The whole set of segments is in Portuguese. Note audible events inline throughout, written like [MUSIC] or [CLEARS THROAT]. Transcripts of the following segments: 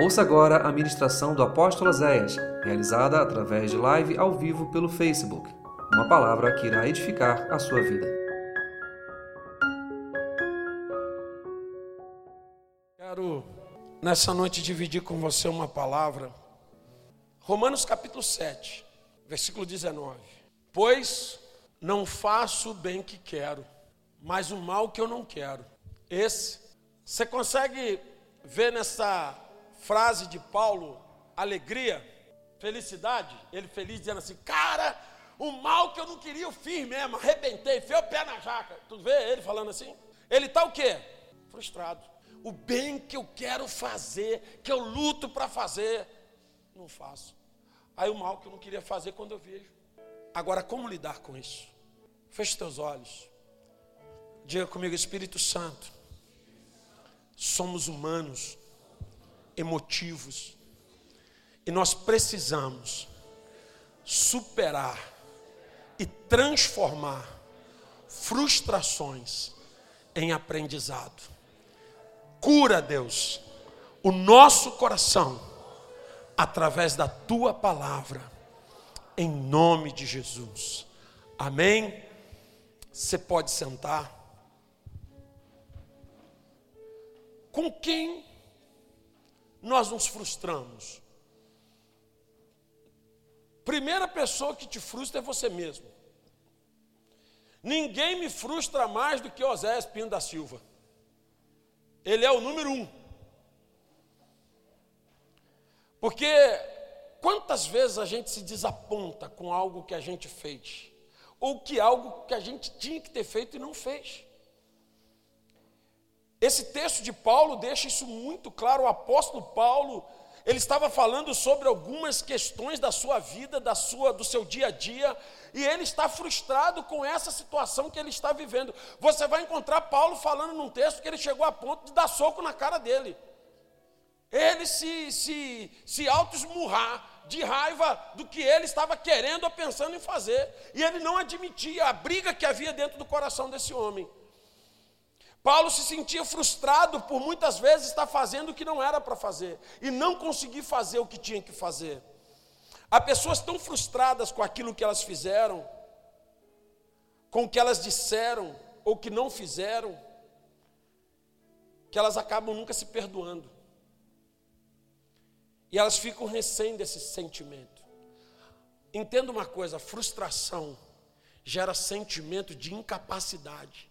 Ouça agora a ministração do apóstolo Zéias, realizada através de live ao vivo pelo Facebook. Uma palavra que irá edificar a sua vida. Quero nessa noite dividir com você uma palavra. Romanos capítulo 7, versículo 19. Pois não faço o bem que quero, mas o mal que eu não quero. Esse, você consegue ver nessa frase de Paulo, alegria, felicidade, ele feliz dizendo assim, cara, o mal que eu não queria eu fiz mesmo, arrebentei, fei o pé na jaca. Tu vê ele falando assim? Ele está o quê? Frustrado. O bem que eu quero fazer, que eu luto para fazer, não faço. Aí o mal que eu não queria fazer quando eu vejo. Agora, como lidar com isso? Feche teus olhos. Diga comigo, Espírito Santo. Somos humanos emotivos. E nós precisamos superar e transformar frustrações em aprendizado. Cura, Deus, o nosso coração através da tua palavra, em nome de Jesus. Amém? Você pode sentar. Com quem nós nos frustramos. Primeira pessoa que te frustra é você mesmo. Ninguém me frustra mais do que Osés Pino da Silva. Ele é o número um. Porque quantas vezes a gente se desaponta com algo que a gente fez, ou que algo que a gente tinha que ter feito e não fez. Esse texto de Paulo deixa isso muito claro. O apóstolo Paulo, ele estava falando sobre algumas questões da sua vida, da sua, do seu dia a dia, e ele está frustrado com essa situação que ele está vivendo. Você vai encontrar Paulo falando num texto que ele chegou a ponto de dar soco na cara dele. Ele se, se, se auto-esmurrar de raiva do que ele estava querendo ou pensando em fazer. E ele não admitia a briga que havia dentro do coração desse homem. Paulo se sentia frustrado por muitas vezes estar fazendo o que não era para fazer e não conseguir fazer o que tinha que fazer. Há pessoas tão frustradas com aquilo que elas fizeram, com o que elas disseram ou que não fizeram, que elas acabam nunca se perdoando. E elas ficam recém desse sentimento. Entenda uma coisa: frustração gera sentimento de incapacidade.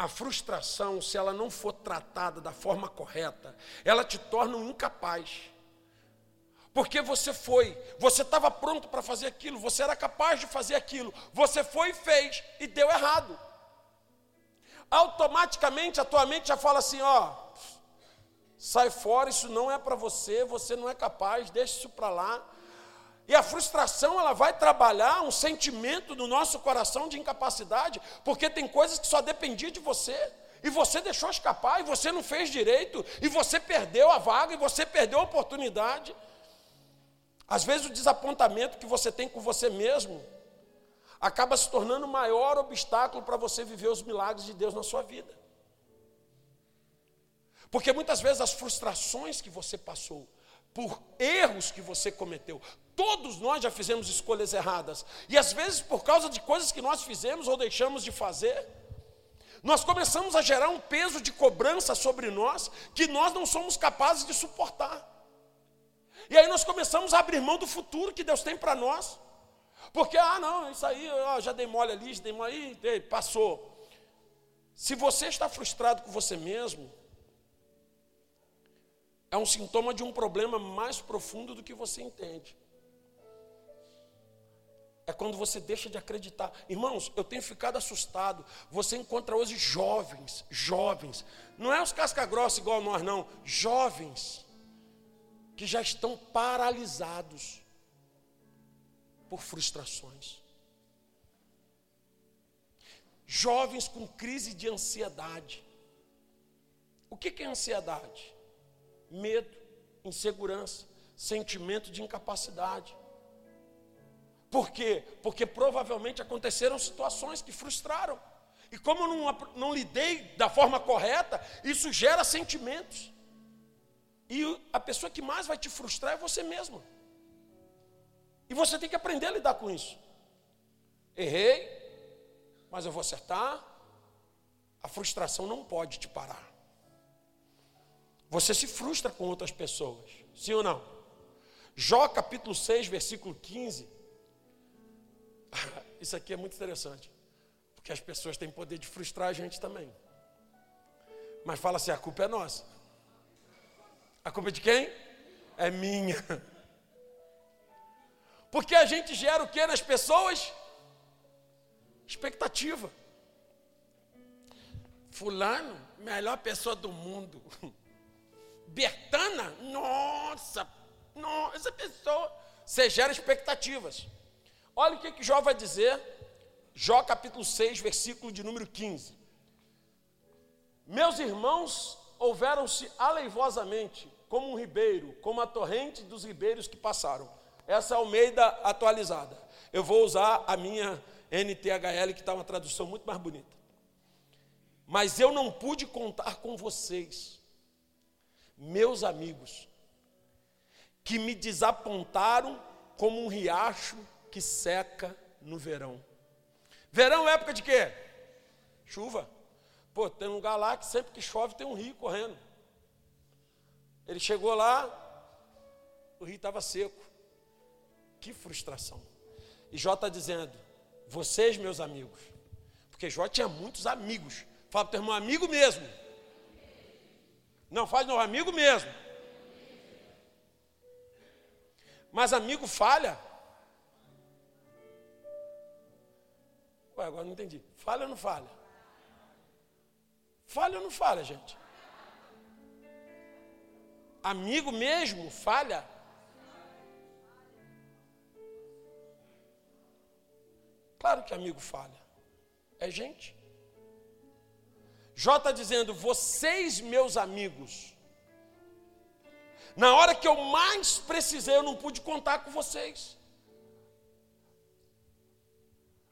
A frustração, se ela não for tratada da forma correta, ela te torna um incapaz. Porque você foi, você estava pronto para fazer aquilo, você era capaz de fazer aquilo, você foi e fez e deu errado. Automaticamente a tua mente já fala assim: ó, sai fora, isso não é para você, você não é capaz, deixa isso para lá. E a frustração, ela vai trabalhar um sentimento no nosso coração de incapacidade, porque tem coisas que só dependiam de você. E você deixou escapar, e você não fez direito, e você perdeu a vaga, e você perdeu a oportunidade. Às vezes o desapontamento que você tem com você mesmo acaba se tornando o maior obstáculo para você viver os milagres de Deus na sua vida. Porque muitas vezes as frustrações que você passou, por erros que você cometeu. Todos nós já fizemos escolhas erradas. E às vezes, por causa de coisas que nós fizemos ou deixamos de fazer, nós começamos a gerar um peso de cobrança sobre nós que nós não somos capazes de suportar. E aí nós começamos a abrir mão do futuro que Deus tem para nós. Porque, ah, não, isso aí, ó, já dei mole ali, já dei mole aí, passou. Se você está frustrado com você mesmo, é um sintoma de um problema mais profundo do que você entende. É quando você deixa de acreditar. Irmãos, eu tenho ficado assustado. Você encontra hoje jovens, jovens, não é os casca-grossa igual nós, não, jovens, que já estão paralisados por frustrações. Jovens com crise de ansiedade. O que é ansiedade? medo, insegurança, sentimento de incapacidade. Por quê? Porque provavelmente aconteceram situações que frustraram. E como eu não, não lidei da forma correta, isso gera sentimentos. E a pessoa que mais vai te frustrar é você mesmo. E você tem que aprender a lidar com isso. Errei, mas eu vou acertar. A frustração não pode te parar. Você se frustra com outras pessoas, sim ou não? Jó capítulo 6, versículo 15. [LAUGHS] Isso aqui é muito interessante, porque as pessoas têm poder de frustrar a gente também. Mas fala assim: a culpa é nossa. A culpa é de quem? É minha. [LAUGHS] Porque a gente gera o que nas pessoas? Expectativa. Fulano, melhor pessoa do mundo. [LAUGHS] Bertana, nossa, nossa, pessoa. Você gera expectativas. Olha o que, que Jó vai dizer. Jó capítulo 6, versículo de número 15. Meus irmãos houveram-se aleivosamente, como um ribeiro, como a torrente dos ribeiros que passaram. Essa é a Almeida atualizada. Eu vou usar a minha NTHL, que está uma tradução muito mais bonita. Mas eu não pude contar com vocês, meus amigos, que me desapontaram como um riacho que seca no verão. Verão é época de quê? Chuva. Pô, tem um lugar lá que sempre que chove tem um rio correndo. Ele chegou lá, o rio estava seco. Que frustração. E Jó está dizendo: vocês, meus amigos, porque Jó tinha muitos amigos. Fala para o teu irmão, amigo mesmo. Não, faz não, amigo mesmo. Mas amigo falha. Ué, agora não entendi. Falha ou não falha? Falha ou não falha, gente? Amigo mesmo falha? Claro que amigo falha. É gente. Jó está dizendo: vocês, meus amigos, na hora que eu mais precisei, eu não pude contar com vocês.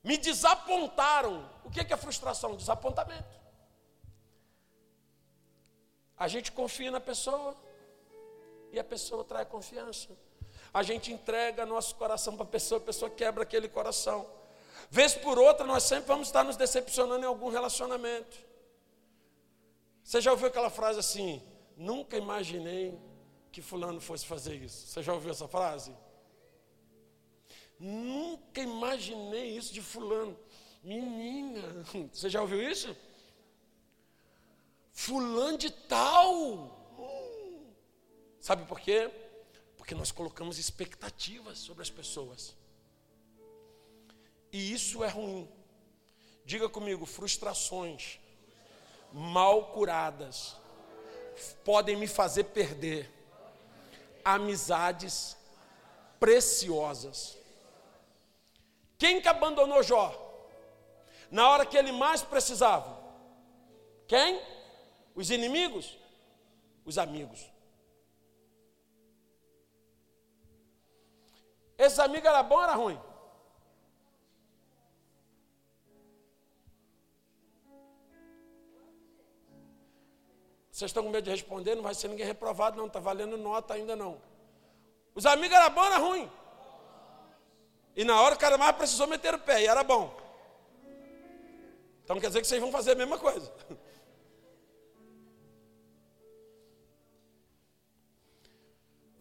Me desapontaram. O que é frustração? Desapontamento. A gente confia na pessoa e a pessoa traz confiança. A gente entrega nosso coração para a pessoa, a pessoa quebra aquele coração. Vez por outra, nós sempre vamos estar nos decepcionando em algum relacionamento. Você já ouviu aquela frase assim? Nunca imaginei que fulano fosse fazer isso. Você já ouviu essa frase? Nunca imaginei isso de fulano. Menina, [LAUGHS] você já ouviu isso? Fulano de tal. Sabe por quê? Porque nós colocamos expectativas sobre as pessoas. E isso é ruim. Diga comigo, frustrações mal curadas podem me fazer perder amizades preciosas. Quem que abandonou Jó? Na hora que ele mais precisava? Quem? Os inimigos? Os amigos. Esse amigo era bom ou era ruim? Vocês estão com medo de responder, não vai ser ninguém reprovado, não, está valendo nota ainda não. Os amigos eram bons ou era ruim? E na hora o cara mais precisou meter o pé, e era bom. Então quer dizer que vocês vão fazer a mesma coisa. [LAUGHS]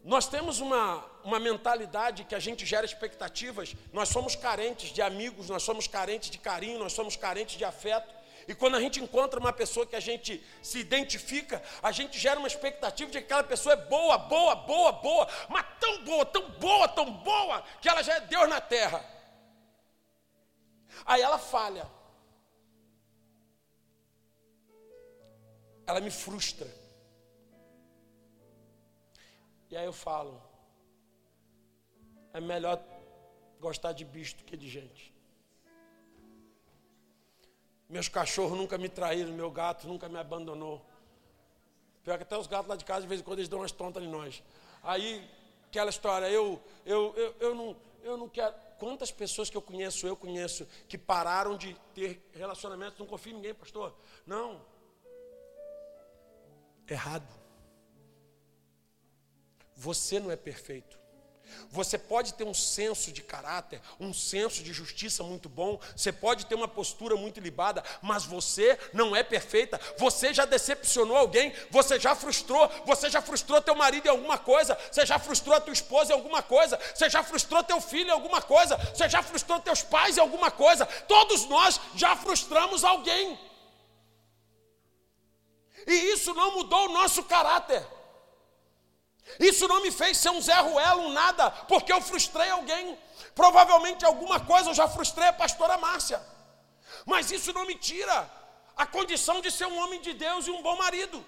Nós temos uma, uma mentalidade que a gente gera expectativas, nós somos carentes de amigos, nós somos carentes de carinho, nós somos carentes de afeto. E quando a gente encontra uma pessoa que a gente se identifica, a gente gera uma expectativa de que aquela pessoa é boa, boa, boa, boa, mas tão boa, tão boa, tão boa, que ela já é Deus na terra. Aí ela falha. Ela me frustra. E aí eu falo: é melhor gostar de bicho do que de gente. Meus cachorros nunca me traíram, meu gato nunca me abandonou. Pior que até os gatos lá de casa, de vez em quando, eles dão umas tontas em nós. Aí, aquela história, eu, eu, eu, eu, não, eu não quero. Quantas pessoas que eu conheço, eu conheço, que pararam de ter relacionamentos, não confio em ninguém, pastor. Não. Errado. Você não é perfeito. Você pode ter um senso de caráter, um senso de justiça muito bom, você pode ter uma postura muito libada, mas você não é perfeita. Você já decepcionou alguém, você já frustrou, você já frustrou teu marido em alguma coisa, você já frustrou a tua esposa em alguma coisa, você já frustrou teu filho em alguma coisa, você já frustrou teus pais em alguma coisa. Todos nós já frustramos alguém. E isso não mudou o nosso caráter. Isso não me fez ser um Zé Ruelo, um nada, porque eu frustrei alguém. Provavelmente alguma coisa eu já frustrei a pastora Márcia. Mas isso não me tira a condição de ser um homem de Deus e um bom marido.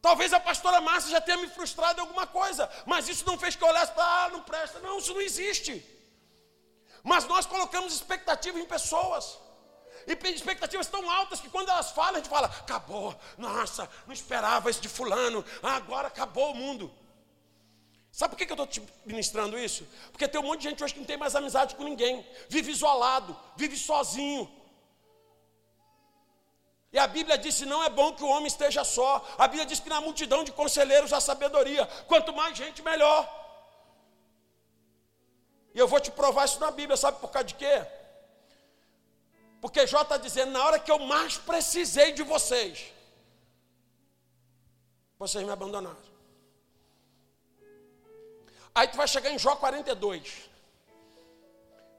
Talvez a pastora Márcia já tenha me frustrado em alguma coisa, mas isso não fez que eu olhasse para, ah, não presta. Não, isso não existe. Mas nós colocamos expectativa em pessoas e expectativas tão altas que quando elas falam, a gente fala: acabou, nossa, não esperava isso de Fulano, ah, agora acabou o mundo. Sabe por que eu estou te ministrando isso? Porque tem um monte de gente hoje que não tem mais amizade com ninguém, vive isolado, vive sozinho. E a Bíblia disse: não é bom que o homem esteja só. A Bíblia diz que na multidão de conselheiros há sabedoria. Quanto mais gente, melhor. E eu vou te provar isso na Bíblia, sabe por causa de quê? Porque Jó está dizendo, na hora que eu mais precisei de vocês, vocês me abandonaram. Aí tu vai chegar em Jó 42.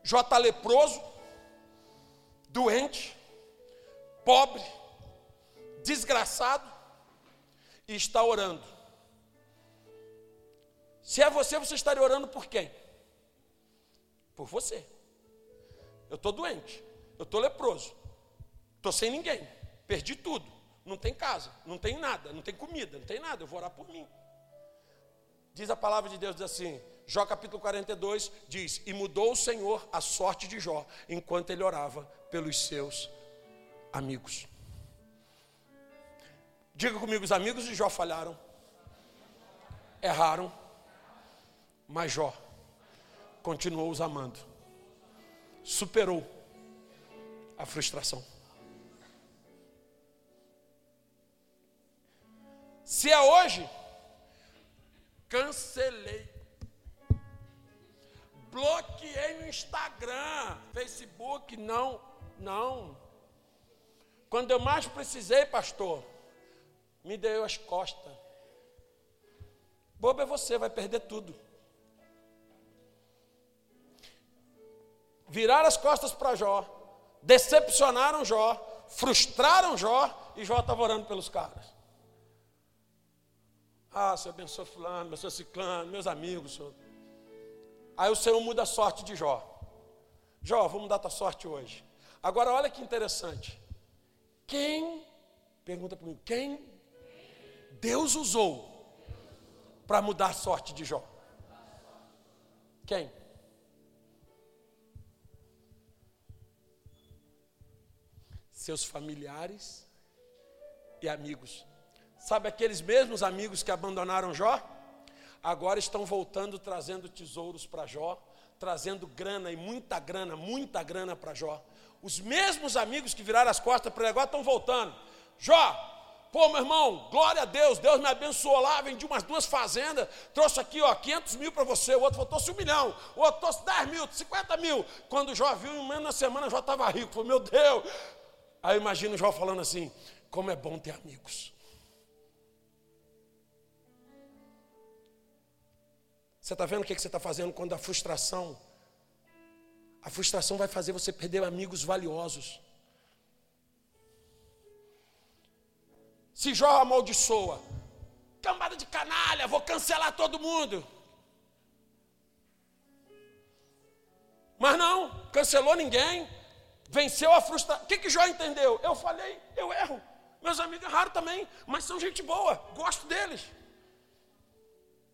Jó está leproso, doente, pobre, desgraçado e está orando. Se é você, você estaria orando por quem? Por você. Eu estou doente. Eu estou leproso, estou sem ninguém, perdi tudo, não tem casa, não tem nada, não tem comida, não tem nada, eu vou orar por mim. Diz a palavra de Deus diz assim, Jó capítulo 42 diz: E mudou o Senhor a sorte de Jó, enquanto ele orava pelos seus amigos. Diga comigo, os amigos de Jó falharam, erraram, mas Jó continuou os amando, superou a frustração. Se é hoje, cancelei. Bloqueei no Instagram, Facebook, não, não. Quando eu mais precisei, pastor, me deu as costas. Bobo é você, vai perder tudo. Virar as costas para Jó decepcionaram Jó, frustraram Jó, e Jó estava orando pelos caras. Ah, Senhor abençoe fulano, abençoe ciclano, meus amigos, Senhor. Aí o Senhor muda a sorte de Jó. Jó, vou mudar a tua sorte hoje. Agora olha que interessante. Quem, pergunta para mim, quem Deus usou para mudar a sorte de Jó? Quem? Seus familiares e amigos. Sabe aqueles mesmos amigos que abandonaram Jó? Agora estão voltando trazendo tesouros para Jó, trazendo grana e muita grana, muita grana para Jó. Os mesmos amigos que viraram as costas para ele agora estão voltando. Jó, pô, meu irmão, glória a Deus, Deus me abençoou lá, vendi umas duas fazendas, trouxe aqui, ó, 500 mil para você, o outro falou, trouxe um milhão, o outro trouxe 10 mil, 50 mil. Quando Jó viu, em menos semana, Jó estava rico, falou, meu Deus, Aí eu imagino Jó falando assim: como é bom ter amigos. Você está vendo o que você está fazendo quando a frustração, a frustração vai fazer você perder amigos valiosos. Se Jó amaldiçoa, cambada de canalha, vou cancelar todo mundo. Mas não, cancelou ninguém, Venceu a frustração. O que, que Jó entendeu? Eu falei, eu erro. Meus amigos erraram também, mas são gente boa, gosto deles.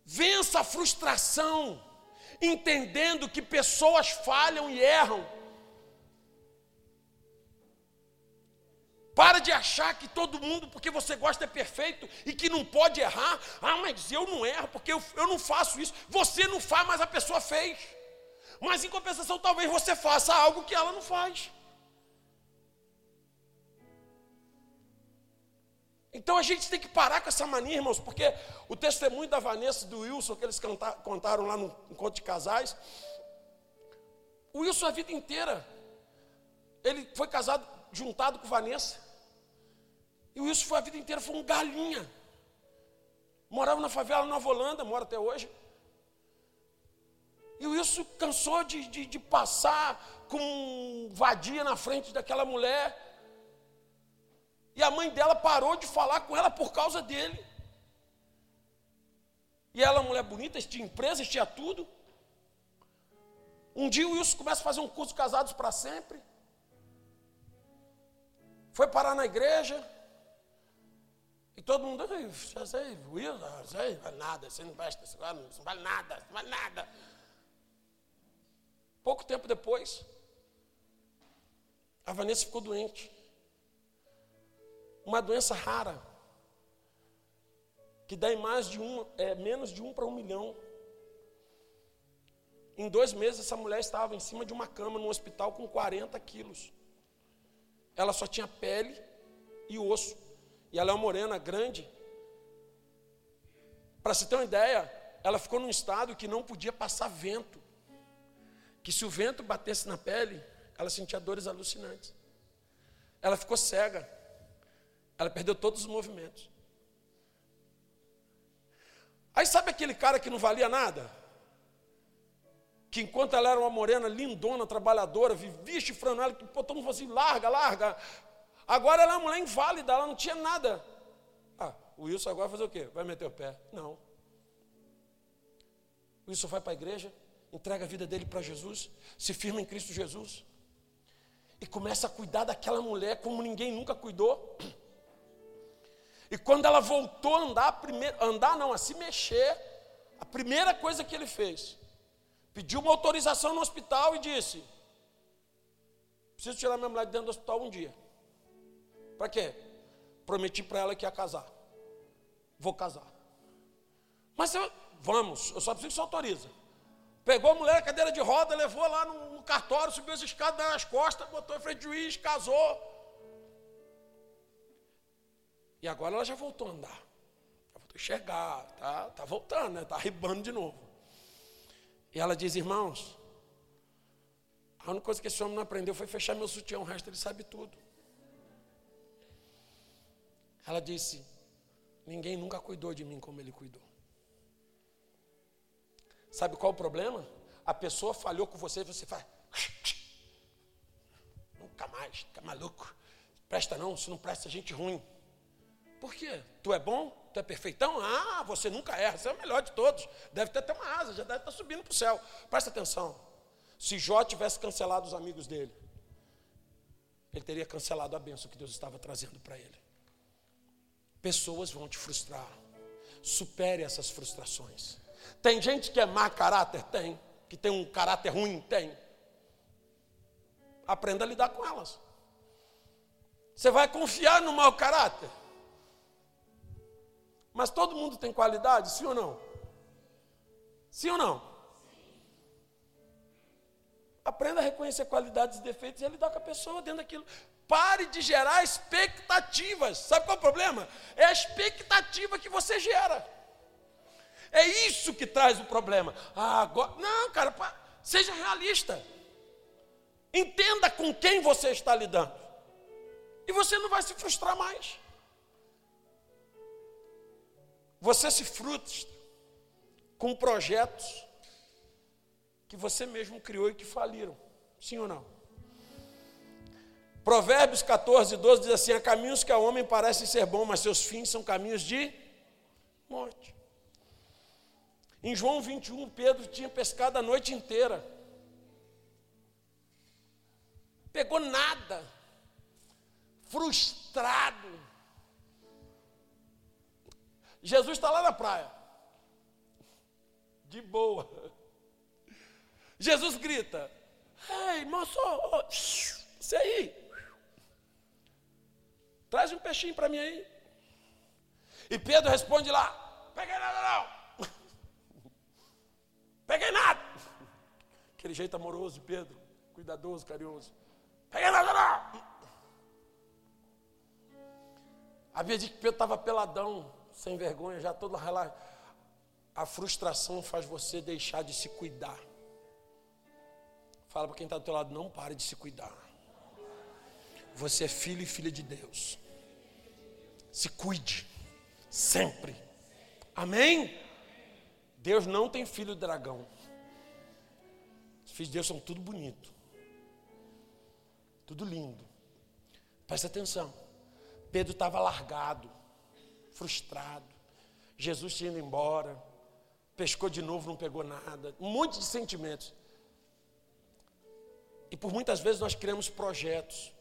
Vença a frustração, entendendo que pessoas falham e erram. Para de achar que todo mundo, porque você gosta, é perfeito e que não pode errar. Ah, mas eu não erro porque eu, eu não faço isso. Você não faz, mas a pessoa fez. Mas em compensação, talvez você faça algo que ela não faz. Então a gente tem que parar com essa mania, irmãos, porque o testemunho da Vanessa e do Wilson, que eles contaram lá no encontro de casais, o Wilson a vida inteira, ele foi casado, juntado com Vanessa, e o Wilson foi a vida inteira, foi um galinha. Morava na favela Nova Holanda, mora até hoje. E o Wilson cansou de, de, de passar com vadia na frente daquela mulher. E a mãe dela parou de falar com ela por causa dele. E ela, mulher bonita, tinha empresa, tinha tudo. Um dia o Wilson começa a fazer um curso casados para sempre. Foi parar na igreja. E todo mundo, já sei, Wilson, já sei, vale nada, você não presta, você não vale nada, não vale nada. Pouco tempo depois, a Vanessa ficou doente uma doença rara, que dá em mais de um, é, menos de um para um milhão. Em dois meses, essa mulher estava em cima de uma cama no hospital com 40 quilos. Ela só tinha pele e osso. E ela é uma morena grande. Para se ter uma ideia, ela ficou num estado que não podia passar vento. Que se o vento batesse na pele, ela sentia dores alucinantes. Ela ficou cega. Ela perdeu todos os movimentos. Aí sabe aquele cara que não valia nada? Que enquanto ela era uma morena lindona, trabalhadora, vivia chifrando ela, que pô, todo mundo falou assim, larga, larga. Agora ela é uma mulher inválida, ela não tinha nada. Ah, o Wilson agora vai fazer o quê? Vai meter o pé? Não. O Wilson vai para a igreja, entrega a vida dele para Jesus, se firma em Cristo Jesus e começa a cuidar daquela mulher como ninguém nunca cuidou. E quando ela voltou a andar, andar não, a se mexer, a primeira coisa que ele fez, pediu uma autorização no hospital e disse: Preciso tirar minha mulher de dentro do hospital um dia. Para quê? Prometi para ela que ia casar. Vou casar. Mas eu, vamos, eu só preciso que você autoriza. Pegou a mulher, cadeira de roda, levou lá no, no cartório, subiu as escadas nas costas, botou em frente do juiz, casou. E agora ela já voltou a andar. Já voltou a enxergar, tá, tá voltando, né? Tá ribando de novo. E ela diz, irmãos, a única coisa que esse homem não aprendeu foi fechar meu sutiã, o resto ele sabe tudo. Ela disse, ninguém nunca cuidou de mim como ele cuidou. Sabe qual o problema? A pessoa falhou com você e você faz. Nunca mais, fica maluco. Presta não, se não presta gente ruim. Por quê? Tu é bom? Tu é perfeitão? Ah, você nunca erra, você é o melhor de todos. Deve ter até uma asa, já deve estar subindo para o céu. Presta atenção. Se Jó tivesse cancelado os amigos dele, ele teria cancelado a bênção que Deus estava trazendo para ele. Pessoas vão te frustrar. Supere essas frustrações. Tem gente que é má caráter? Tem. Que tem um caráter ruim? Tem. Aprenda a lidar com elas. Você vai confiar no mau caráter? Mas todo mundo tem qualidade, sim ou não? Sim ou não? Aprenda a reconhecer qualidades e defeitos e a lidar com a pessoa dentro daquilo. Pare de gerar expectativas. Sabe qual é o problema? É a expectativa que você gera. É isso que traz o problema. Ah, agora... Não, cara, seja realista. Entenda com quem você está lidando. E você não vai se frustrar mais. Você se frustra com projetos que você mesmo criou e que faliram. Sim ou não? Provérbios 14, 12 diz assim: há caminhos que ao homem parecem ser bons, mas seus fins são caminhos de morte. Em João 21, Pedro tinha pescado a noite inteira. Pegou nada. Frustrado. Jesus está lá na praia, de boa. Jesus grita: Ei, moço, oh, você aí, traz um peixinho para mim aí. E Pedro responde lá: Peguei nada não, [LAUGHS] peguei nada. Aquele jeito amoroso de Pedro, cuidadoso, carinhoso. Peguei nada não. A Bíblia diz que Pedro estava peladão, sem vergonha, já relaxado. A frustração faz você deixar de se cuidar. Fala para quem está do teu lado, não pare de se cuidar. Você é filho e filha de Deus. Se cuide, sempre. Amém? Deus não tem filho dragão. Os filhos de Deus são tudo bonito. Tudo lindo. Presta atenção. Pedro estava largado, frustrado. Jesus tinha ido embora. Pescou de novo, não pegou nada. Um monte de sentimentos. E por muitas vezes nós criamos projetos.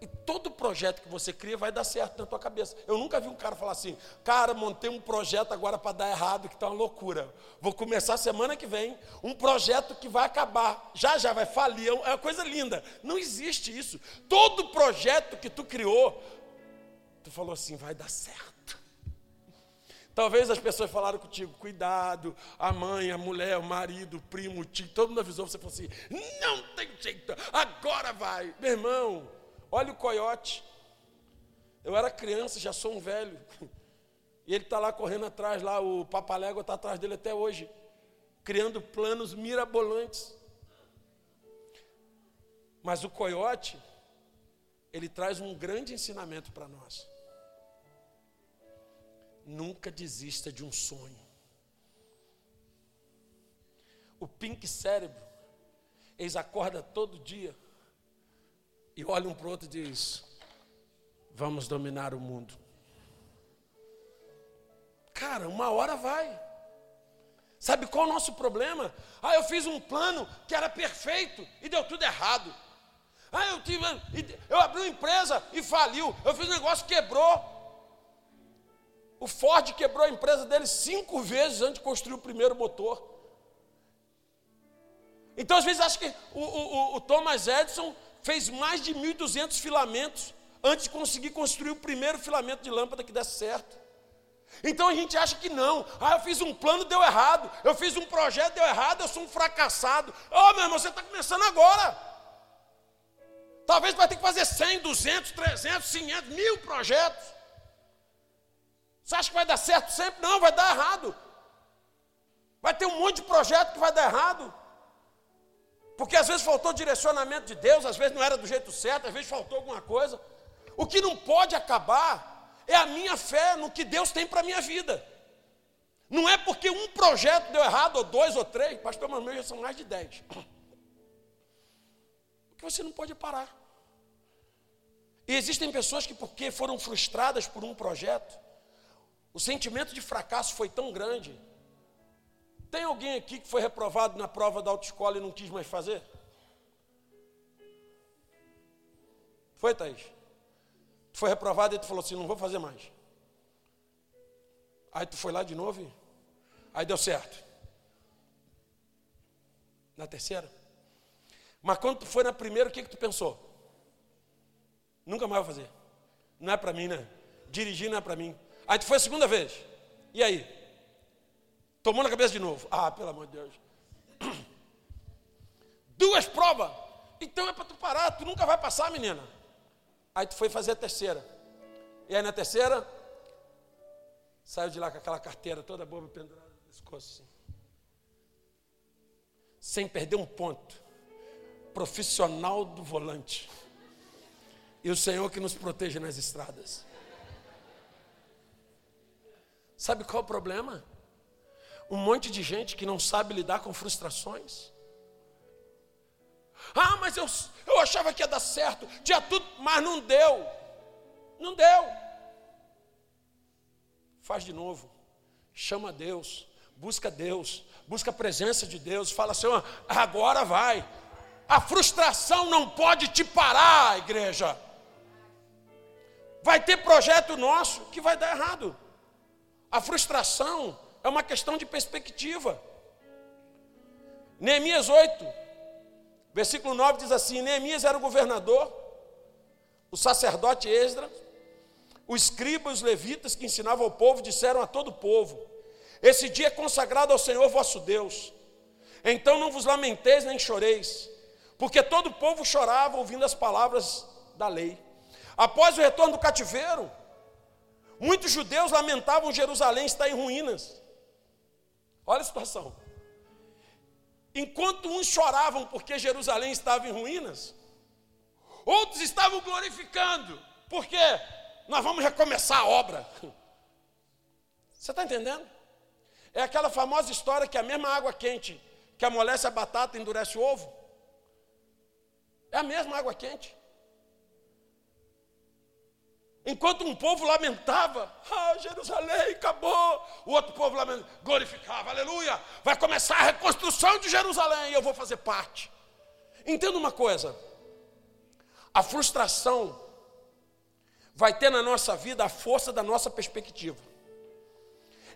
E todo projeto que você cria vai dar certo na tua cabeça. Eu nunca vi um cara falar assim, cara, montei um projeto agora para dar errado, que está uma loucura. Vou começar semana que vem um projeto que vai acabar. Já já vai falir, é uma coisa linda. Não existe isso. Todo projeto que tu criou, tu falou assim, vai dar certo. Talvez as pessoas falaram contigo, cuidado, a mãe, a mulher, o marido, o primo, o tio, todo mundo avisou, você falou assim, não tem jeito, agora vai. Meu irmão, olha o coiote. Eu era criança, já sou um velho. E ele está lá correndo atrás, lá, o papalégua está atrás dele até hoje, criando planos mirabolantes. Mas o coiote, ele traz um grande ensinamento para nós. Nunca desista de um sonho. O pink cérebro, eles acordam todo dia e olham um para o outro e diz: Vamos dominar o mundo. Cara, uma hora vai. Sabe qual é o nosso problema? Ah, eu fiz um plano que era perfeito e deu tudo errado. Ah, eu tive, eu abri uma empresa e faliu. Eu fiz um negócio quebrou. O Ford quebrou a empresa dele cinco vezes antes de construir o primeiro motor. Então, às vezes, acho que o, o, o Thomas Edison fez mais de 1.200 filamentos antes de conseguir construir o primeiro filamento de lâmpada que desse certo. Então a gente acha que não. Ah, eu fiz um plano, deu errado. Eu fiz um projeto, deu errado. Eu sou um fracassado. Oh, meu irmão, você está começando agora. Talvez vai ter que fazer 100, 200, 300, 500, mil projetos. Você acha que vai dar certo sempre? Não, vai dar errado. Vai ter um monte de projeto que vai dar errado. Porque às vezes faltou direcionamento de Deus, às vezes não era do jeito certo, às vezes faltou alguma coisa. O que não pode acabar é a minha fé no que Deus tem para a minha vida. Não é porque um projeto deu errado, ou dois, ou três, pastor Manuel já são mais de dez. [CLEARS THROAT] Porque você não pode parar. E existem pessoas que, porque foram frustradas por um projeto, o sentimento de fracasso foi tão grande. Tem alguém aqui que foi reprovado na prova da autoescola e não quis mais fazer? Foi, Thaís? Tu foi reprovado e tu falou assim: não vou fazer mais. Aí tu foi lá de novo e. Aí deu certo. Na terceira? Mas quando tu foi na primeira, o que, que tu pensou? Nunca mais vou fazer. Não é para mim, né? Dirigir não é para mim. Aí tu foi a segunda vez. E aí? Tomou na cabeça de novo. Ah, pelo amor de Deus. [CLEARS THROAT] Duas provas. Então é para tu parar, tu nunca vai passar, menina. Aí tu foi fazer a terceira. E aí na terceira, saiu de lá com aquela carteira toda boba pendurada no pescoço. Assim. Sem perder um ponto. Profissional do volante. E o Senhor que nos proteja nas estradas. Sabe qual é o problema? Um monte de gente que não sabe lidar com frustrações. Ah, mas eu, eu achava que ia dar certo, tinha tudo, mas não deu. Não deu. Faz de novo. Chama Deus, busca Deus, busca a presença de Deus, fala assim: agora vai. A frustração não pode te parar, igreja. Vai ter projeto nosso que vai dar errado. A frustração é uma questão de perspectiva. Neemias 8, versículo 9 diz assim: Neemias era o governador, o sacerdote Esdras, o escriba e os levitas que ensinavam ao povo disseram a todo o povo: Esse dia é consagrado ao Senhor vosso Deus. Então não vos lamenteis nem choreis, porque todo o povo chorava ouvindo as palavras da lei. Após o retorno do cativeiro, Muitos judeus lamentavam Jerusalém estar em ruínas. Olha a situação. Enquanto uns choravam porque Jerusalém estava em ruínas, outros estavam glorificando, porque nós vamos recomeçar a obra. [LAUGHS] Você está entendendo? É aquela famosa história que a mesma água quente que amolece a batata endurece o ovo. É a mesma água quente. Enquanto um povo lamentava, ah, Jerusalém acabou, o outro povo lamentava, glorificava, aleluia, vai começar a reconstrução de Jerusalém e eu vou fazer parte. Entenda uma coisa: a frustração vai ter na nossa vida a força da nossa perspectiva.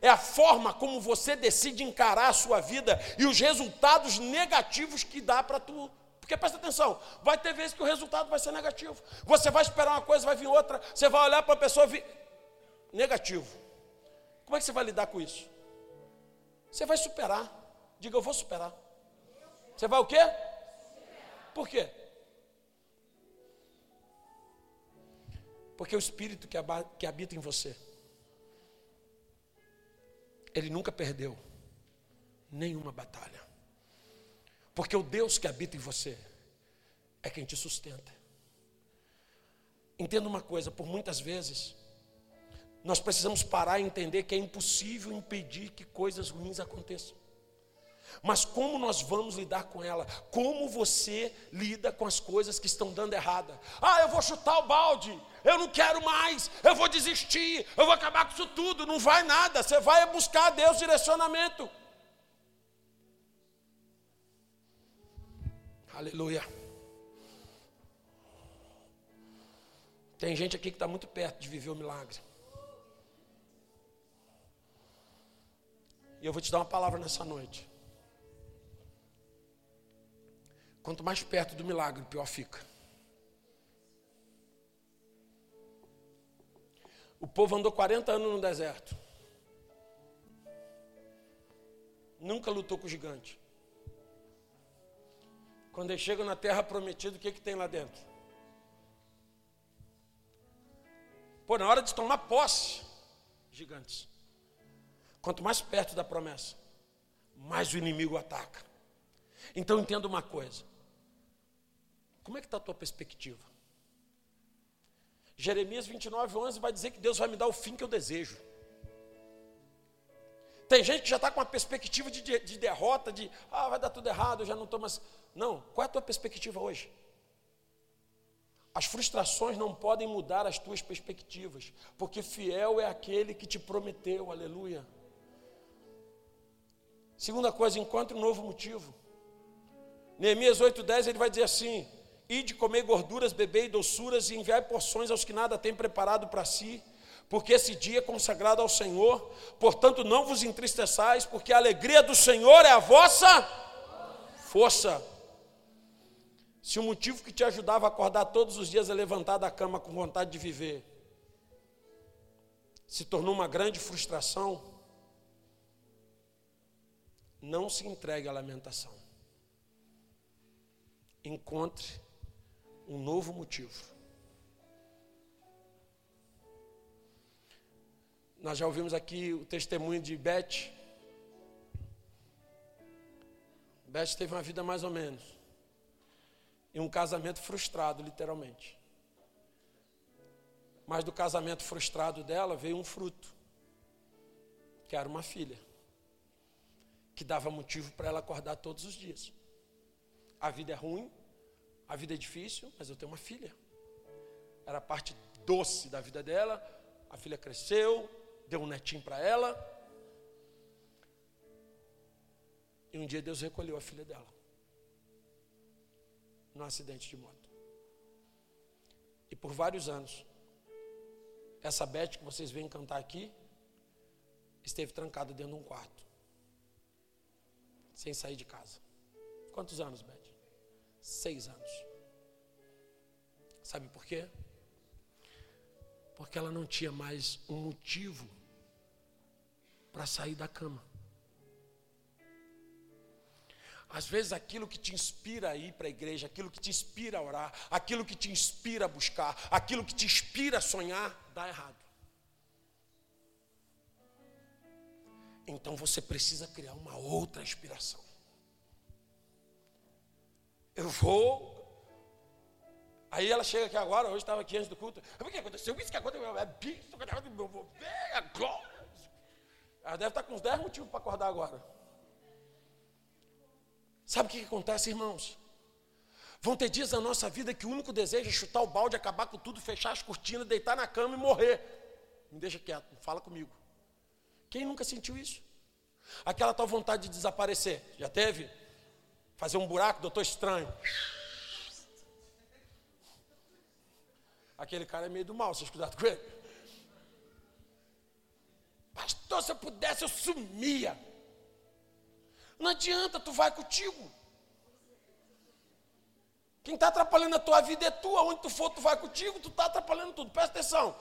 É a forma como você decide encarar a sua vida e os resultados negativos que dá para tu porque presta atenção, vai ter vezes que o resultado vai ser negativo. Você vai esperar uma coisa, vai vir outra, você vai olhar para a pessoa e negativo. Como é que você vai lidar com isso? Você vai superar. Diga, eu vou superar. Você vai o quê? Por quê? Porque o Espírito que habita em você, ele nunca perdeu nenhuma batalha. Porque o Deus que habita em você é quem te sustenta. Entenda uma coisa, por muitas vezes, nós precisamos parar e entender que é impossível impedir que coisas ruins aconteçam. Mas como nós vamos lidar com ela? Como você lida com as coisas que estão dando errada? Ah, eu vou chutar o balde, eu não quero mais, eu vou desistir, eu vou acabar com isso tudo. Não vai nada, você vai buscar a Deus direcionamento. Aleluia. Tem gente aqui que está muito perto de viver o milagre. E eu vou te dar uma palavra nessa noite. Quanto mais perto do milagre, pior fica. O povo andou 40 anos no deserto. Nunca lutou com o gigante. Quando eles chegam na terra prometida, o que, que tem lá dentro? Pô, na hora de tomar posse, gigantes. Quanto mais perto da promessa, mais o inimigo ataca. Então entenda uma coisa. Como é que está a tua perspectiva? Jeremias 29, 11 vai dizer que Deus vai me dar o fim que eu desejo. Tem gente que já está com uma perspectiva de, de, de, derrota, de ah, vai dar tudo errado, eu já não estou mais. Não, qual é a tua perspectiva hoje? As frustrações não podem mudar as tuas perspectivas, porque fiel é aquele que te prometeu, aleluia. Segunda coisa, encontre um novo motivo. Neemias 8,10 ele vai dizer assim: Ide comer gorduras, beber doçuras e enviar porções aos que nada têm preparado para si porque esse dia é consagrado ao Senhor. Portanto, não vos entristeçais, porque a alegria do Senhor é a vossa força. Se o motivo que te ajudava a acordar todos os dias a levantar da cama com vontade de viver se tornou uma grande frustração, não se entregue à lamentação. Encontre um novo motivo. Nós já ouvimos aqui o testemunho de Beth. Beth teve uma vida mais ou menos. E um casamento frustrado, literalmente. Mas do casamento frustrado dela veio um fruto, que era uma filha, que dava motivo para ela acordar todos os dias. A vida é ruim, a vida é difícil, mas eu tenho uma filha. Era a parte doce da vida dela. A filha cresceu, deu um netinho para ela. E um dia Deus recolheu a filha dela. Num acidente de moto. E por vários anos, essa Beth que vocês veem cantar aqui, esteve trancada dentro de um quarto. Sem sair de casa. Quantos anos, Beth? Seis anos. Sabe por quê? porque ela não tinha mais um motivo para sair da cama. Às vezes aquilo que te inspira a ir para a igreja, aquilo que te inspira a orar, aquilo que te inspira a buscar, aquilo que te inspira a sonhar, dá errado. Então você precisa criar uma outra inspiração. Eu vou Aí ela chega aqui agora, hoje estava aqui antes do culto. O que aconteceu? Isso que aconteceu. É bicho, eu vou ver a glória. Ela deve estar com uns 10 motivos para acordar agora. Sabe o que acontece, irmãos? Vão ter dias na nossa vida que o único desejo é chutar o balde, acabar com tudo, fechar as cortinas, deitar na cama e morrer. Me deixa quieto, fala comigo. Quem nunca sentiu isso? Aquela tal vontade de desaparecer. Já teve? Fazer um buraco, doutor estranho. Aquele cara é meio do mal, vocês cuidado com ele. Pastor, se eu pudesse, eu sumia. Não adianta, tu vai contigo. Quem está atrapalhando a tua vida é tu, aonde tu for, tu vai contigo, tu está atrapalhando tudo. Presta atenção.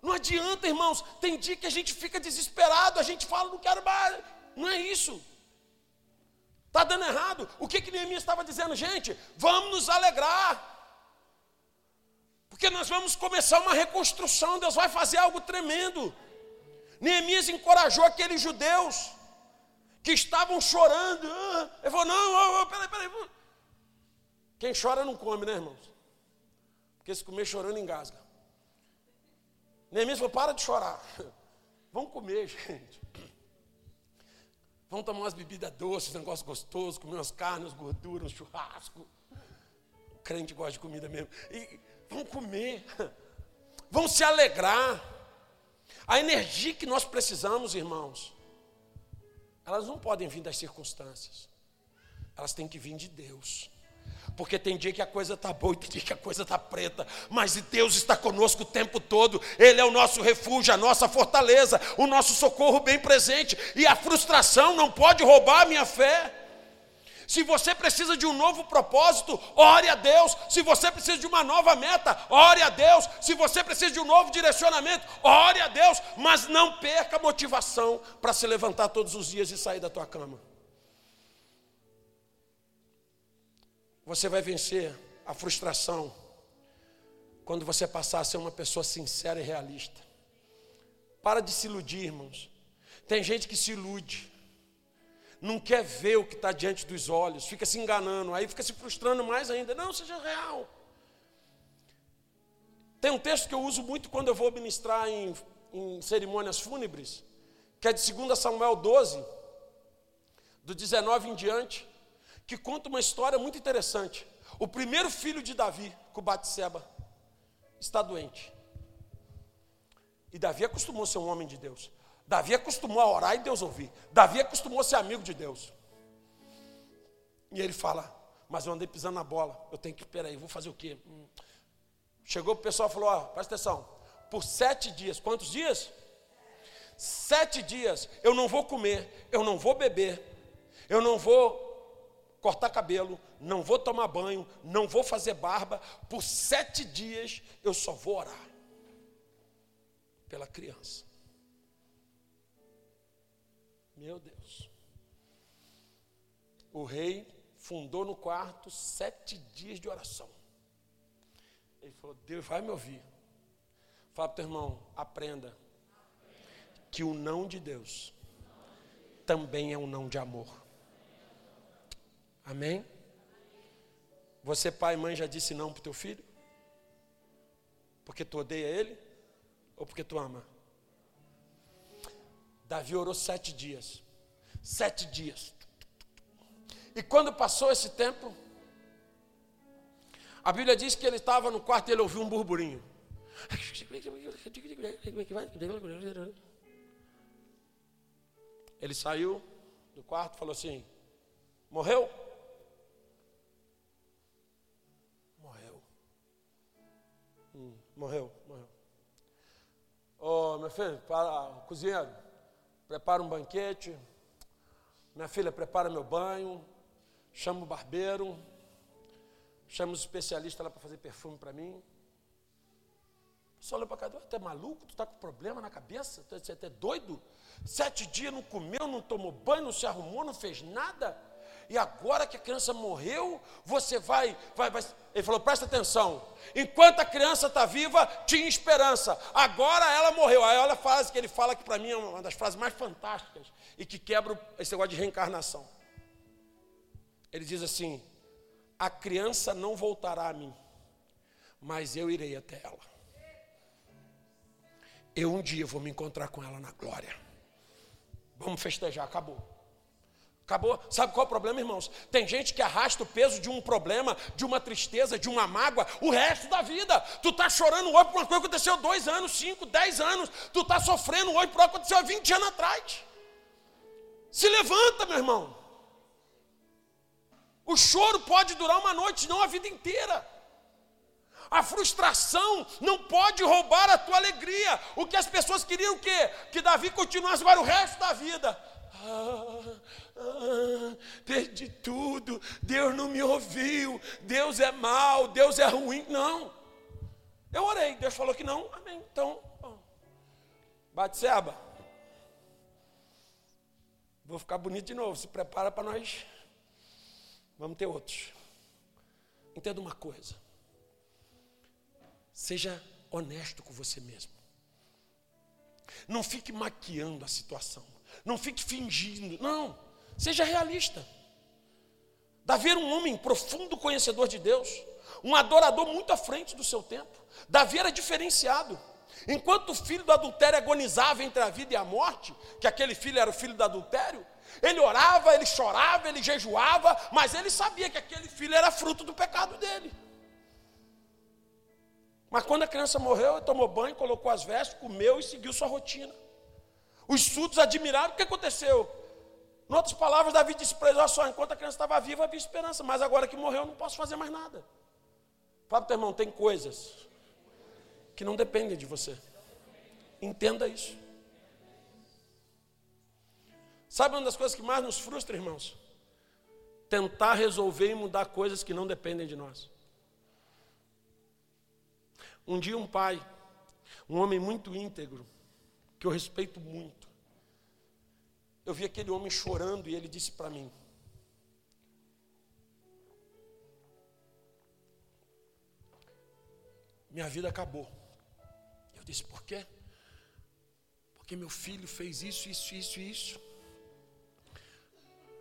Não adianta, irmãos. Tem dia que a gente fica desesperado, a gente fala, não quero mais. Não é isso. Está dando errado. O que que Neemias estava dizendo, gente? Vamos nos alegrar. Porque nós vamos começar uma reconstrução, Deus vai fazer algo tremendo. Neemias encorajou aqueles judeus que estavam chorando. Ah, ele falou: não, peraí, peraí. Quem chora não come, né, irmãos? Porque se comer chorando, engasga. Neemias falou: para de chorar. [LAUGHS] Vamos comer, gente. Vamos tomar umas bebidas doces, um negócio gostoso, comer umas carnes, gorduras, um churrasco. O crente gosta de comida mesmo. E vamos comer. [LAUGHS] Vamos se alegrar. A energia que nós precisamos, irmãos, elas não podem vir das circunstâncias. Elas têm que vir de Deus. Porque tem dia que a coisa está boa e tem dia que a coisa está preta. Mas Deus está conosco o tempo todo. Ele é o nosso refúgio, a nossa fortaleza, o nosso socorro bem presente. E a frustração não pode roubar a minha fé. Se você precisa de um novo propósito, ore a Deus. Se você precisa de uma nova meta, ore a Deus. Se você precisa de um novo direcionamento, ore a Deus. Mas não perca a motivação para se levantar todos os dias e sair da tua cama. Você vai vencer a frustração quando você passar a ser uma pessoa sincera e realista. Para de se iludir, irmãos. Tem gente que se ilude, não quer ver o que está diante dos olhos, fica se enganando, aí fica se frustrando mais ainda. Não, seja real. Tem um texto que eu uso muito quando eu vou ministrar em, em cerimônias fúnebres, que é de 2 Samuel 12, do 19 em diante que conta uma história muito interessante. O primeiro filho de Davi, com Batseba, está doente. E Davi acostumou a ser um homem de Deus. Davi acostumou a orar e Deus ouvir. Davi acostumou a ser amigo de Deus. E ele fala: Mas eu andei pisando na bola. Eu tenho que, peraí, vou fazer o quê? Hum. Chegou o pessoal e falou: Ó, presta atenção. Por sete dias, quantos dias? Sete dias eu não vou comer, eu não vou beber, eu não vou cortar cabelo, não vou tomar banho, não vou fazer barba, por sete dias eu só vou orar pela criança. Meu Deus. O rei fundou no quarto sete dias de oração. Ele falou: Deus vai me ouvir. Fala para o teu irmão: aprenda que o não de Deus também é um não de amor. Amém? Você, pai e mãe, já disse não para o teu filho? Porque tu odeia ele? Ou porque tu ama? Davi orou sete dias. Sete dias. E quando passou esse tempo, a Bíblia diz que ele estava no quarto e ele ouviu um burburinho. Ele saiu do quarto e falou assim: Morreu? Morreu, morreu. Ô, oh, meu filho, para, cozinheiro, prepara um banquete. Minha filha, prepara meu banho. Chama o barbeiro. Chama os especialistas lá para fazer perfume para mim. Só olhou para cá, tu é maluco? Tu está com problema na cabeça? Você é doido? Sete dias não comeu, não tomou banho, não se arrumou, não fez nada. E agora que a criança morreu, você vai, vai, vai. Ele falou: presta atenção. Enquanto a criança está viva, tinha esperança. Agora ela morreu. Aí olha a frase que ele fala que para mim é uma das frases mais fantásticas e que quebra esse negócio de reencarnação. Ele diz assim: a criança não voltará a mim, mas eu irei até ela. Eu um dia vou me encontrar com ela na glória. Vamos festejar, acabou. Acabou? Sabe qual é o problema, irmãos? Tem gente que arrasta o peso de um problema, de uma tristeza, de uma mágoa, o resto da vida. Tu está chorando hoje por uma coisa que aconteceu dois anos, cinco, dez anos. Tu está sofrendo hoje por algo que aconteceu há 20 anos atrás. Se levanta, meu irmão. O choro pode durar uma noite, não a vida inteira. A frustração não pode roubar a tua alegria. O que as pessoas queriam o quê? Que Davi continuasse agora o resto da vida. Ah, ah, perdi tudo, Deus não me ouviu, Deus é mal, Deus é ruim. Não. Eu orei, Deus falou que não, amém. Então, Batseba, vou ficar bonito de novo, se prepara para nós. Vamos ter outros. Entenda uma coisa. Seja honesto com você mesmo. Não fique maquiando a situação. Não fique fingindo. Não. Seja realista. Davi era um homem profundo conhecedor de Deus, um adorador muito à frente do seu tempo. Davi era diferenciado. Enquanto o filho do adultério agonizava entre a vida e a morte, que aquele filho era o filho do adultério, ele orava, ele chorava, ele jejuava, mas ele sabia que aquele filho era fruto do pecado dele. Mas quando a criança morreu, ele tomou banho, colocou as vestes, comeu e seguiu sua rotina. Os surdos admiraram o que aconteceu. Em outras palavras, Davi disse para eles: só, enquanto a criança estava viva, havia esperança, mas agora que morreu, eu não posso fazer mais nada. Fala para o teu irmão: tem coisas que não dependem de você. Entenda isso. Sabe uma das coisas que mais nos frustra, irmãos? Tentar resolver e mudar coisas que não dependem de nós. Um dia, um pai, um homem muito íntegro, que eu respeito muito. Eu vi aquele homem chorando e ele disse para mim: Minha vida acabou. Eu disse: Por quê? Porque meu filho fez isso, isso, isso isso.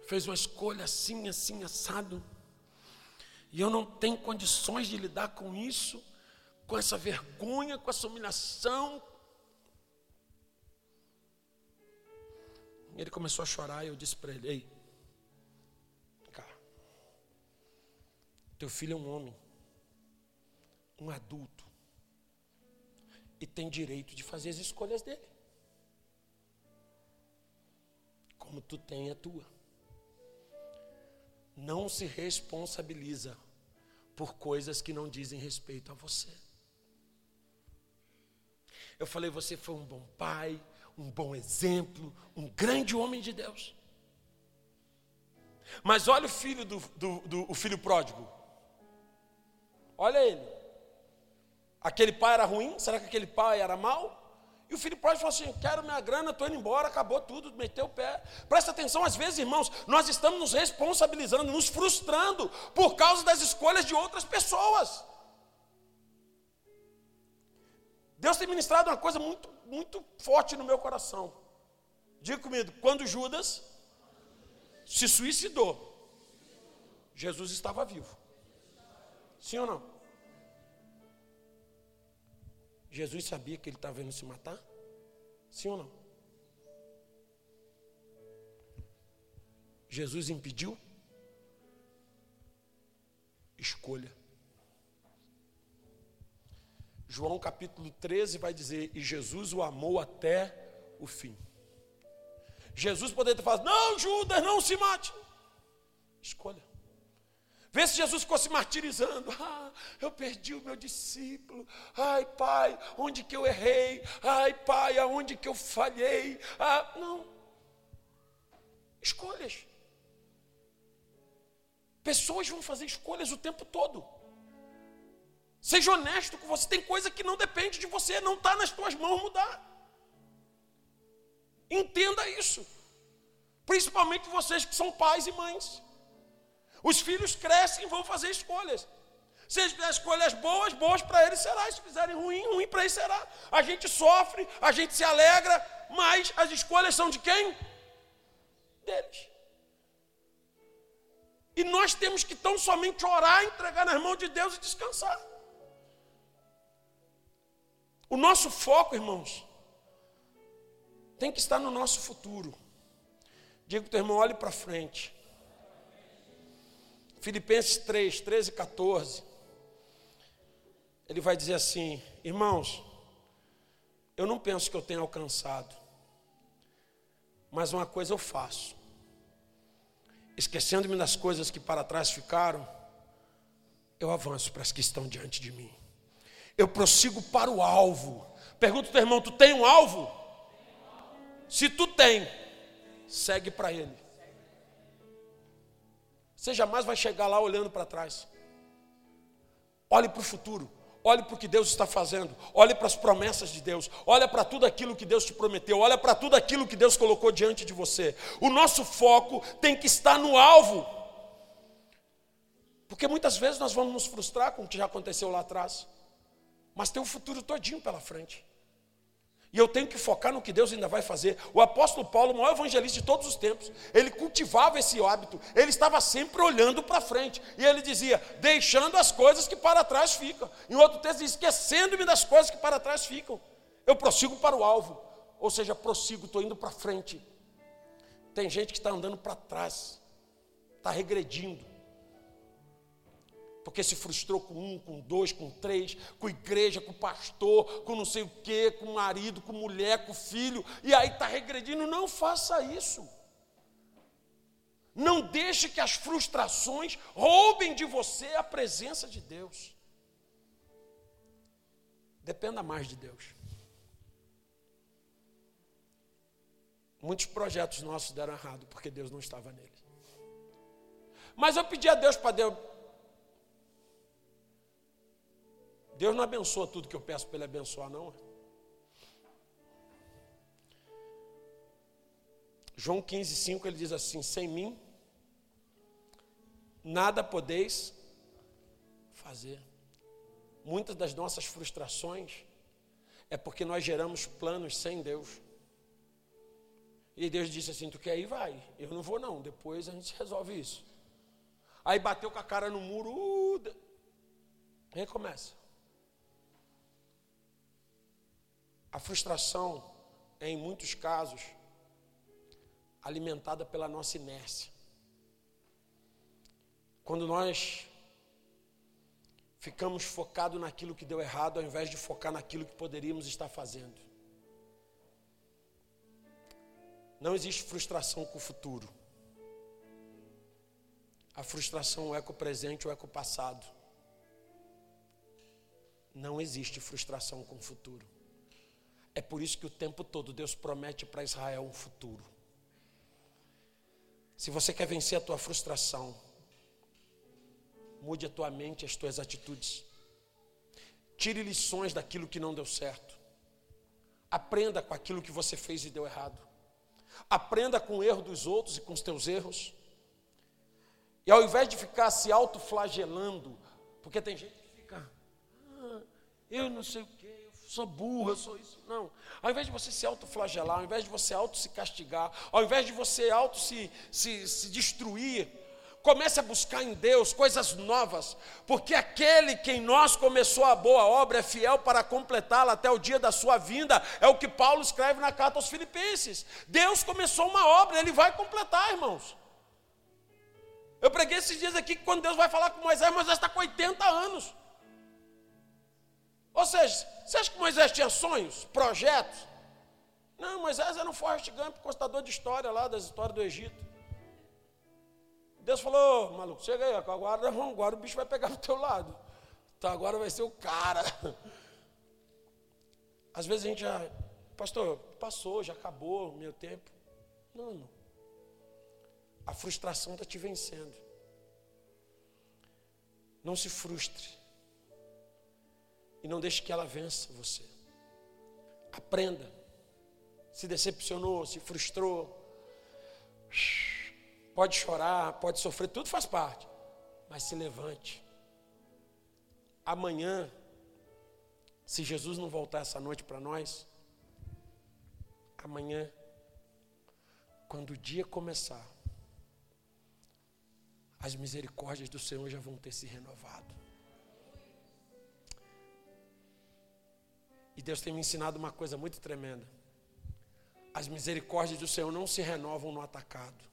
Fez uma escolha assim, assim, assado. E eu não tenho condições de lidar com isso, com essa vergonha, com essa humilhação, Ele começou a chorar e eu disse para ele: Ei, cara, teu filho é um homem, um adulto, e tem direito de fazer as escolhas dele, como tu tem a tua. Não se responsabiliza por coisas que não dizem respeito a você. Eu falei, você foi um bom pai, um bom exemplo, um grande homem de Deus. Mas olha o filho do, do, do o filho pródigo. Olha ele. Aquele pai era ruim? Será que aquele pai era mau? E o filho pródigo falou assim: Quero minha grana, estou indo embora, acabou tudo, meteu o pé. Presta atenção, às vezes, irmãos, nós estamos nos responsabilizando, nos frustrando por causa das escolhas de outras pessoas. Deus tem ministrado uma coisa muito muito forte no meu coração. Diga comigo, quando Judas se suicidou, Jesus estava vivo. Sim ou não? Jesus sabia que ele estava indo se matar? Sim ou não? Jesus impediu? Escolha. João capítulo 13 vai dizer: E Jesus o amou até o fim. Jesus poderia ter falado: Não, Judas, não se mate. Escolha. Vê se Jesus ficou se martirizando. [LAUGHS] Ah, eu perdi o meu discípulo. Ai, pai, onde que eu errei? Ai, pai, aonde que eu falhei? Ah, não. Escolhas. Pessoas vão fazer escolhas o tempo todo. Seja honesto com você. Tem coisa que não depende de você, não está nas tuas mãos mudar. Entenda isso. Principalmente vocês que são pais e mães. Os filhos crescem e vão fazer escolhas. Se eles fizerem escolhas boas, boas para eles será. Se fizerem ruim, ruim para eles será. A gente sofre, a gente se alegra, mas as escolhas são de quem? Deles. E nós temos que tão somente orar, entregar nas mãos de Deus e descansar. O nosso foco, irmãos, tem que estar no nosso futuro. Diga para o teu irmão, olhe para frente. Filipenses 3, 13 e 14 ele vai dizer assim: irmãos, eu não penso que eu tenha alcançado, mas uma coisa eu faço, esquecendo-me das coisas que para trás ficaram, eu avanço para as que estão diante de mim, eu prossigo para o alvo. Pergunta ao teu irmão: tu tem um alvo? Se tu tem, segue para ele. Você jamais vai chegar lá olhando para trás. Olhe para o futuro. Olhe para o que Deus está fazendo, olhe para as promessas de Deus, olhe para tudo aquilo que Deus te prometeu, olhe para tudo aquilo que Deus colocou diante de você. O nosso foco tem que estar no alvo, porque muitas vezes nós vamos nos frustrar com o que já aconteceu lá atrás, mas tem um futuro todinho pela frente. E eu tenho que focar no que Deus ainda vai fazer. O apóstolo Paulo, o maior evangelista de todos os tempos, ele cultivava esse hábito, ele estava sempre olhando para frente. E ele dizia: deixando as coisas que para trás ficam. Em outro texto, esquecendo-me das coisas que para trás ficam. Eu prossigo para o alvo, ou seja, prossigo, estou indo para frente. Tem gente que está andando para trás, está regredindo porque se frustrou com um, com dois, com três, com igreja, com pastor, com não sei o quê, com marido, com mulher, com filho, e aí está regredindo. Não faça isso. Não deixe que as frustrações roubem de você a presença de Deus. Dependa mais de Deus. Muitos projetos nossos deram errado porque Deus não estava neles. Mas eu pedi a Deus para Deus, Deus não abençoa tudo que eu peço para Ele abençoar, não. João 15, 5 ele diz assim: Sem mim, nada podeis fazer. Muitas das nossas frustrações é porque nós geramos planos sem Deus. E Deus disse assim: Tu quer ir? Vai. Eu não vou, não. Depois a gente resolve isso. Aí bateu com a cara no muro. Uh, recomeça. A frustração é, em muitos casos, alimentada pela nossa inércia. Quando nós ficamos focados naquilo que deu errado, ao invés de focar naquilo que poderíamos estar fazendo. Não existe frustração com o futuro. A frustração é com o presente ou é com o passado. Não existe frustração com o futuro. É por isso que o tempo todo Deus promete para Israel um futuro. Se você quer vencer a tua frustração, mude a tua mente, as tuas atitudes. Tire lições daquilo que não deu certo. Aprenda com aquilo que você fez e deu errado. Aprenda com o erro dos outros e com os teus erros. E ao invés de ficar se autoflagelando, porque tem gente que fica, ah, eu não sei o quê, sou burra, sou isso. Não. Ao invés de você se autoflagelar, ao invés de você auto se castigar, ao invés de você auto se, se, se destruir, comece a buscar em Deus coisas novas, porque aquele que em nós começou a boa obra é fiel para completá-la até o dia da sua vinda, é o que Paulo escreve na carta aos Filipenses. Deus começou uma obra, ele vai completar, irmãos. Eu preguei esses dias aqui que quando Deus vai falar com Moisés, Moisés está com 80 anos. Ou seja, você acha que Moisés tinha sonhos, projetos? Não, Moisés era um Forrest Gump, constador de história lá, das histórias do Egito. Deus falou, maluco, chega aí, agora, agora o bicho vai pegar do teu lado. Então agora vai ser o cara. [LAUGHS] Às vezes a gente já, pastor, passou, já acabou o meu tempo. Não, não. A frustração está te vencendo. Não se frustre. E não deixe que ela vença você. Aprenda. Se decepcionou, se frustrou. Pode chorar, pode sofrer, tudo faz parte. Mas se levante. Amanhã, se Jesus não voltar essa noite para nós, amanhã, quando o dia começar, as misericórdias do Senhor já vão ter se renovado. E Deus tem me ensinado uma coisa muito tremenda. As misericórdias do Senhor não se renovam no atacado.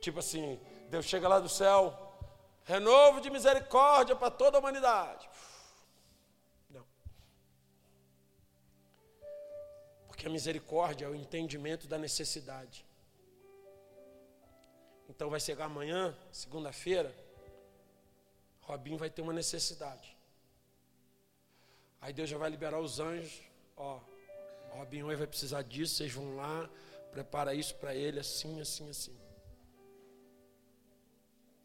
Tipo assim, Deus chega lá do céu, renovo de misericórdia para toda a humanidade. Não. Porque a misericórdia é o entendimento da necessidade. Então vai chegar amanhã, segunda-feira, Robinho vai ter uma necessidade. Aí Deus já vai liberar os anjos, ó, Robinho vai precisar disso, vocês vão lá, prepara isso para ele, assim, assim, assim.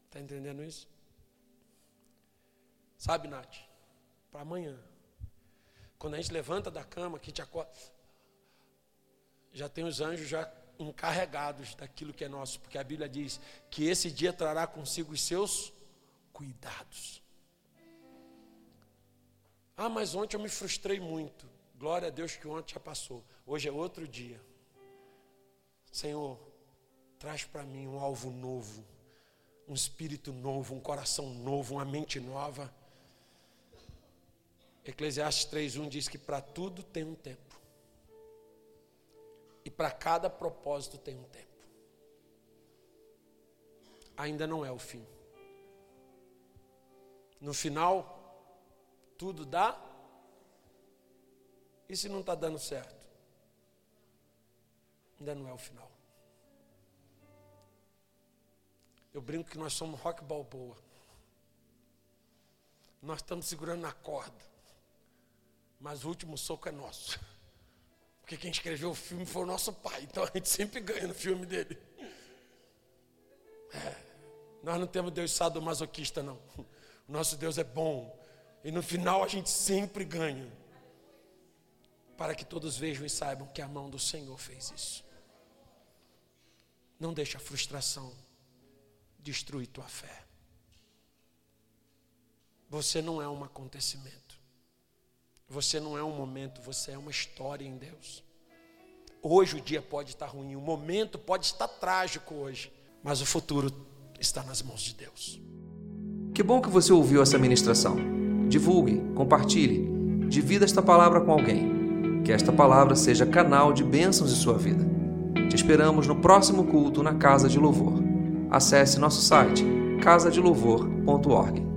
Está entendendo isso? Sabe, Nath? Para amanhã. Quando a gente levanta da cama, que a gente acorda, já tem os anjos já encarregados daquilo que é nosso, porque a Bíblia diz que esse dia trará consigo os seus cuidados. Ah, mas ontem eu me frustrei muito. Glória a Deus que ontem já passou. Hoje é outro dia. Senhor, traz para mim um alvo novo, um espírito novo, um coração novo, uma mente nova. Eclesiastes 3:1 diz que para tudo tem um tempo. E para cada propósito tem um tempo. Ainda não é o fim. No final, tudo dá. E se não está dando certo? Ainda não é o final. Eu brinco que nós somos rock balboa. Nós estamos segurando na corda. Mas o último soco é nosso. Porque quem escreveu o filme foi o nosso pai. Então a gente sempre ganha no filme dele. É, nós não temos Deus sadomasoquista, não. O nosso Deus é bom. E no final a gente sempre ganha. Para que todos vejam e saibam que a mão do Senhor fez isso. Não deixe a frustração destruir tua fé. Você não é um acontecimento. Você não é um momento, você é uma história em Deus. Hoje o dia pode estar ruim, o momento pode estar trágico hoje, mas o futuro está nas mãos de Deus. Que bom que você ouviu essa ministração. Divulgue, compartilhe, divida esta palavra com alguém. Que esta palavra seja canal de bênçãos em sua vida. Te esperamos no próximo culto na Casa de Louvor. Acesse nosso site casadelouvor.org.